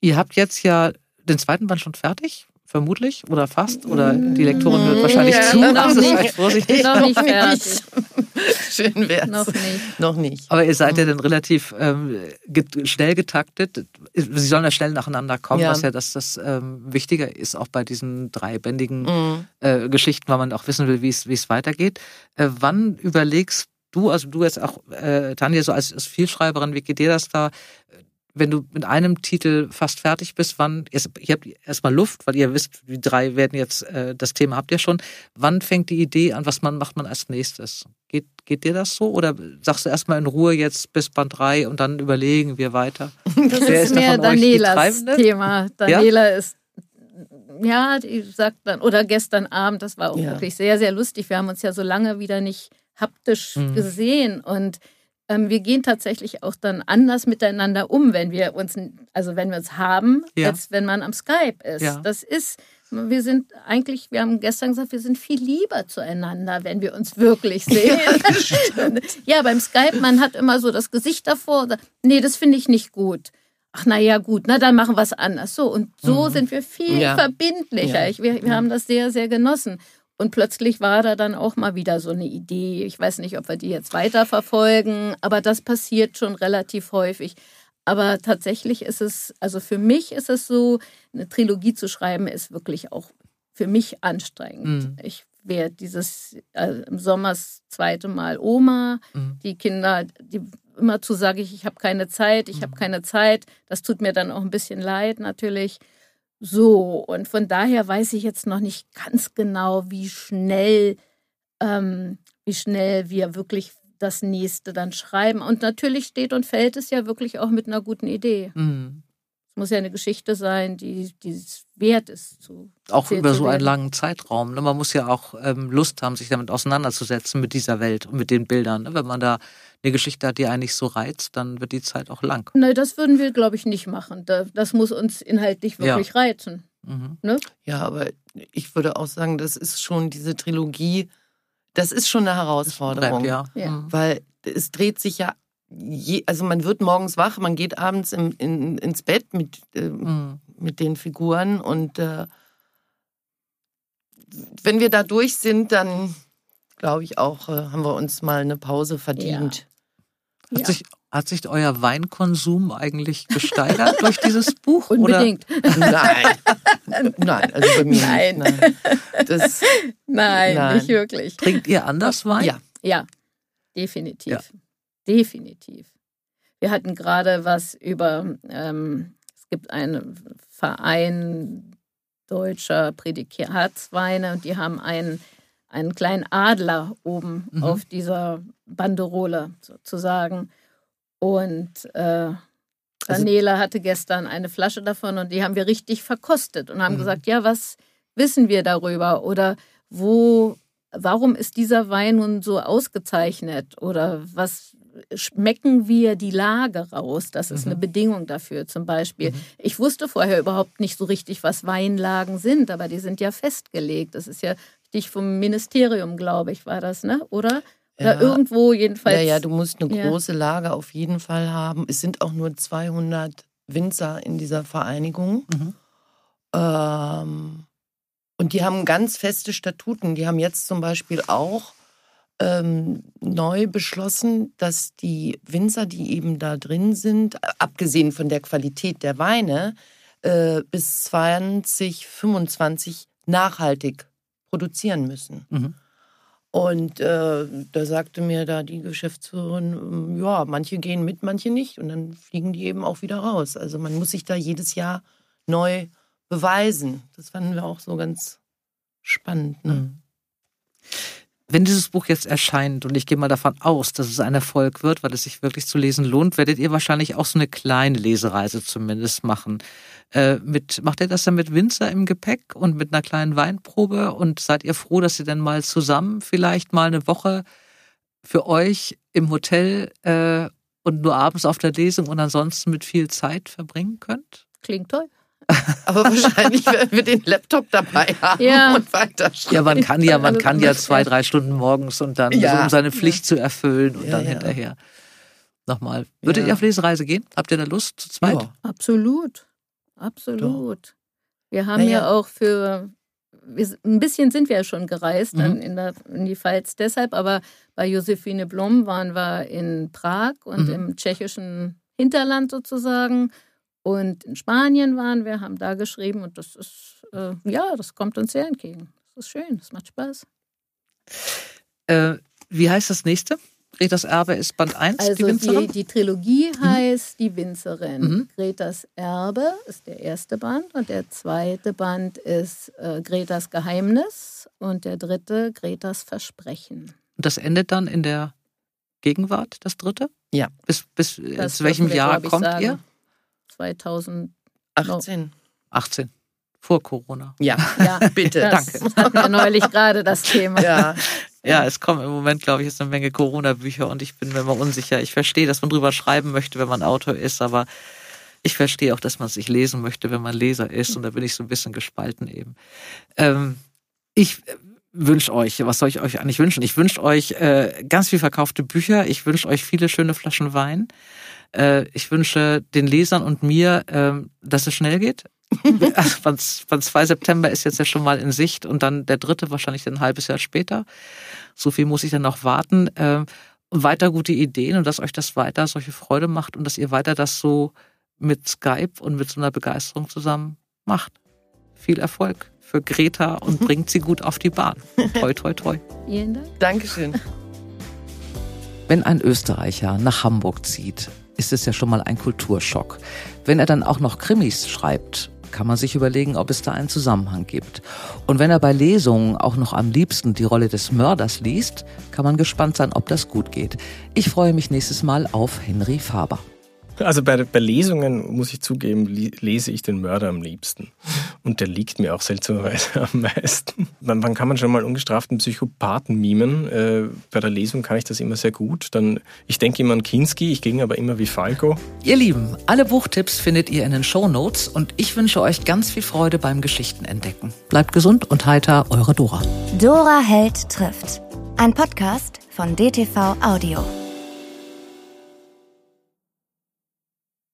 ihr habt jetzt ja den zweiten Band schon fertig, vermutlich, oder fast, oder die Lektorin wird wahrscheinlich ja, zu. Noch Das nicht. vorsichtig. Noch nicht fertig. Schön wär's. Noch nicht. Noch nicht. Aber ihr seid ja dann relativ ähm, get schnell getaktet. Sie sollen ja schnell nacheinander kommen, Ja. was ja das, das ähm, Wichtige ist, auch bei diesen dreibändigen Mhm. äh, Geschichten, weil man auch wissen will, wie es wie es weitergeht. Äh, wann überlegst du, also du jetzt auch, äh, Tanja, so als, als Vielschreiberin, wie geht dir das da? Wenn du mit einem Titel fast fertig bist, wann, erst, ihr habt erstmal Luft, weil ihr wisst, die drei werden jetzt, äh, das Thema habt ihr schon. Wann fängt die Idee an, was man macht man als nächstes? Geht, geht dir das so? Oder sagst du erstmal in Ruhe jetzt bis Band 3 und dann überlegen wir weiter? Das Wer ist ist mehr Danielas? Thema. Daniela ist, ja, die sagt dann, oder gestern Abend, das war auch Ja. wirklich sehr, sehr lustig. Wir haben uns ja so lange wieder nicht haptisch Mhm. gesehen und wir gehen tatsächlich auch dann anders miteinander um, wenn wir uns, also wenn wir uns haben, Ja. als wenn man am Skype ist. Ja. Das ist, wir sind eigentlich, wir haben gestern gesagt, wir sind viel lieber zueinander, wenn wir uns wirklich sehen. ja, beim Skype, man hat immer so das Gesicht davor. Nee, das finde ich nicht gut. Ach, na ja, gut, na dann machen wir es anders. So, und so sind wir viel Ja. verbindlicher. Ja. Ich, wir, wir haben das sehr, sehr genossen. Und plötzlich war da dann auch mal wieder so eine Idee. Ich weiß nicht, ob wir die jetzt weiterverfolgen, aber das passiert schon relativ häufig. Aber tatsächlich ist es, also für mich ist es so, eine Trilogie zu schreiben, ist wirklich auch für mich anstrengend. Mhm. Ich werde dieses äh, im Sommer das zweite Mal Oma. Mhm. Die Kinder, die immerzu sage ich, ich habe keine Zeit, ich habe keine Zeit. Das tut mir dann auch ein bisschen leid natürlich. So, und von daher weiß ich jetzt noch nicht ganz genau, wie schnell, ähm, wie schnell wir wirklich das nächste dann schreiben. Und natürlich steht und fällt es ja wirklich auch mit einer guten Idee. Mhm. Es muss ja eine Geschichte sein, die, die es wert ist. Zu Auch über so einen langen Zeitraum. ne? Man muss ja auch ähm, Lust haben, sich damit auseinanderzusetzen mit dieser Welt und mit den Bildern. ne? Wenn man da eine Geschichte hat, die eigentlich so reizt, dann wird die Zeit auch lang. Nein, das würden wir, glaube ich, nicht machen. Da- Das muss uns inhaltlich Ja. wirklich reizen. Mhm. Ja, aber ich würde auch sagen, das ist schon diese Trilogie, das ist schon eine Herausforderung. Ja. Ja. Mhm. Weil es dreht sich ja, je, also man wird morgens wach, man geht abends im, in, ins Bett mit, äh, Mhm. mit den Figuren und äh, wenn wir da durch sind, dann glaube ich auch, äh, haben wir uns mal eine Pause verdient. Hat, Ja. sich, hat sich euer Weinkonsum eigentlich gesteigert durch dieses Buch? Unbedingt. Nein, nein, also bei mir Nein. nicht. Nein. Das, Nein, Nein. nicht wirklich. Oder trinkt ihr anders Wein? ja, Ja, definitiv. Ja. Definitiv. Wir hatten gerade was über, ähm, es gibt einen Verein deutscher Prädikatsweine und die haben einen, einen kleinen Adler oben Mhm. auf dieser Banderole sozusagen. Und äh, Also- Daniela hatte gestern eine Flasche davon und die haben wir richtig verkostet und haben Mhm. gesagt, ja, was wissen wir darüber? Oder wo, warum ist dieser Wein nun so ausgezeichnet? Oder was schmecken wir die Lage raus? Das ist Mhm. eine Bedingung dafür zum Beispiel. Ich wusste vorher überhaupt nicht so richtig, was Weinlagen sind, aber die sind ja festgelegt. Das ist ja dich vom Ministerium, glaube ich, war das, ne? Oder? Oder ja. irgendwo jedenfalls. Ja, ja, du musst eine ja. große Lage auf jeden Fall haben. Es sind auch nur 200 Winzer in dieser Vereinigung. Mhm. Ähm, und die haben ganz feste Statuten. Die haben jetzt zum Beispiel auch ähm, neu beschlossen, dass die Winzer, die eben da drin sind, abgesehen von der Qualität der Weine, äh, bis 2025 nachhaltig produzieren müssen. Mhm. Und äh, da sagte mir da die Geschäftsführerin, ähm, ja, manche gehen mit, manche nicht. Und dann fliegen die eben auch wieder raus. Also man muss sich da jedes Jahr neu beweisen. Das fanden wir auch so ganz spannend. Ne? Mhm. Wenn dieses Buch jetzt erscheint, und ich gehe mal davon aus, dass es ein Erfolg wird, weil es sich wirklich zu lesen lohnt, werdet ihr wahrscheinlich auch so eine kleine Lesereise zumindest machen. Äh, mit, macht ihr das dann mit Winzer im Gepäck und mit einer kleinen Weinprobe? Und seid ihr froh, dass ihr dann mal zusammen vielleicht mal eine Woche für euch im Hotel äh, und nur abends auf der Lesung und ansonsten mit viel Zeit verbringen könnt? Klingt toll. Aber wahrscheinlich werden wir den Laptop dabei haben ja. und weiter Ja, man kann ja, man kann ja zwei, drei Stunden morgens und dann, ja. so, um seine Pflicht ja. zu erfüllen und dann hinterher nochmal. Würdet ihr auf Lesereise gehen? Habt ihr da Lust zu zweit? Absolut. Absolut. Doch. Wir haben ja auch für wir, ein bisschen sind wir ja schon gereist mhm. in, der, in, die Pfalz deshalb, aber bei Josephine Blom waren wir in Prag und mhm. im tschechischen Hinterland sozusagen und in Spanien waren wir, haben da geschrieben und das ist, äh, ja, das kommt uns sehr entgegen. Das ist schön, das macht Spaß. Äh, wie heißt das nächste? Gretas Erbe ist Band 1, also die Winzerin? Die, die Trilogie mhm. heißt Die Winzerin. Mhm. Gretas Erbe ist der erste Band und der zweite Band ist äh, Gretas Geheimnis und der dritte Gretas Versprechen. Und das endet dann in der Gegenwart, das dritte? Ja. Bis, bis zu welchem wir, Jahr kommt sagen. ihr? 2018. 18. Vor Corona. Ja, ja bitte. Das Danke. hatten wir neulich gerade das Thema. Ja. Ja, es kommen im Moment, glaube ich, jetzt eine Menge Corona-Bücher und ich bin mir immer unsicher. Ich verstehe, dass man drüber schreiben möchte, wenn man Autor ist, aber ich verstehe auch, dass man sich lesen möchte, wenn man Leser ist und da bin ich so ein bisschen gespalten eben. Ähm, ich wünsche euch, was soll ich euch eigentlich wünschen? Ich wünsche euch äh, ganz viel verkaufte Bücher, ich wünsche euch viele schöne Flaschen Wein. Äh, ich wünsche den Lesern und mir, äh, dass es schnell geht. also, 2 September ist jetzt ja schon mal in Sicht und dann der dritte wahrscheinlich ein halbes Jahr später. So viel muss ich dann noch warten. Äh, weiter gute Ideen und dass euch das weiter solche Freude macht und dass ihr weiter das so mit Skype und mit so einer Begeisterung zusammen macht. Viel Erfolg für Greta und bringt sie gut auf die Bahn. Toi, toi, toi. Vielen Dank. Dankeschön. Wenn ein Österreicher nach Hamburg zieht, ist es ja schon mal ein Kulturschock. Wenn er dann auch noch Krimis schreibt, kann man sich überlegen, ob es da einen Zusammenhang gibt. Und wenn er bei Lesungen auch noch am liebsten die Rolle des Mörders liest, kann man gespannt sein, ob das gut geht. Ich freue mich nächstes Mal auf Henry Faber. Also bei, bei Lesungen, muss ich zugeben, lese ich den Mörder am liebsten. Und der liegt mir auch seltsamerweise am meisten. Wann, wann kann man schon mal ungestraften Psychopathen mimen? Äh, bei der Lesung kann ich das immer sehr gut. Dann, ich denke immer an Kinski, ich ging aber immer wie Falco. Ihr Lieben, alle Buchtipps findet ihr in den Show Notes und ich wünsche euch ganz viel Freude beim Geschichtenentdecken. Bleibt gesund und heiter, eure Dora. Dora Held trifft. Ein Podcast von DTV Audio.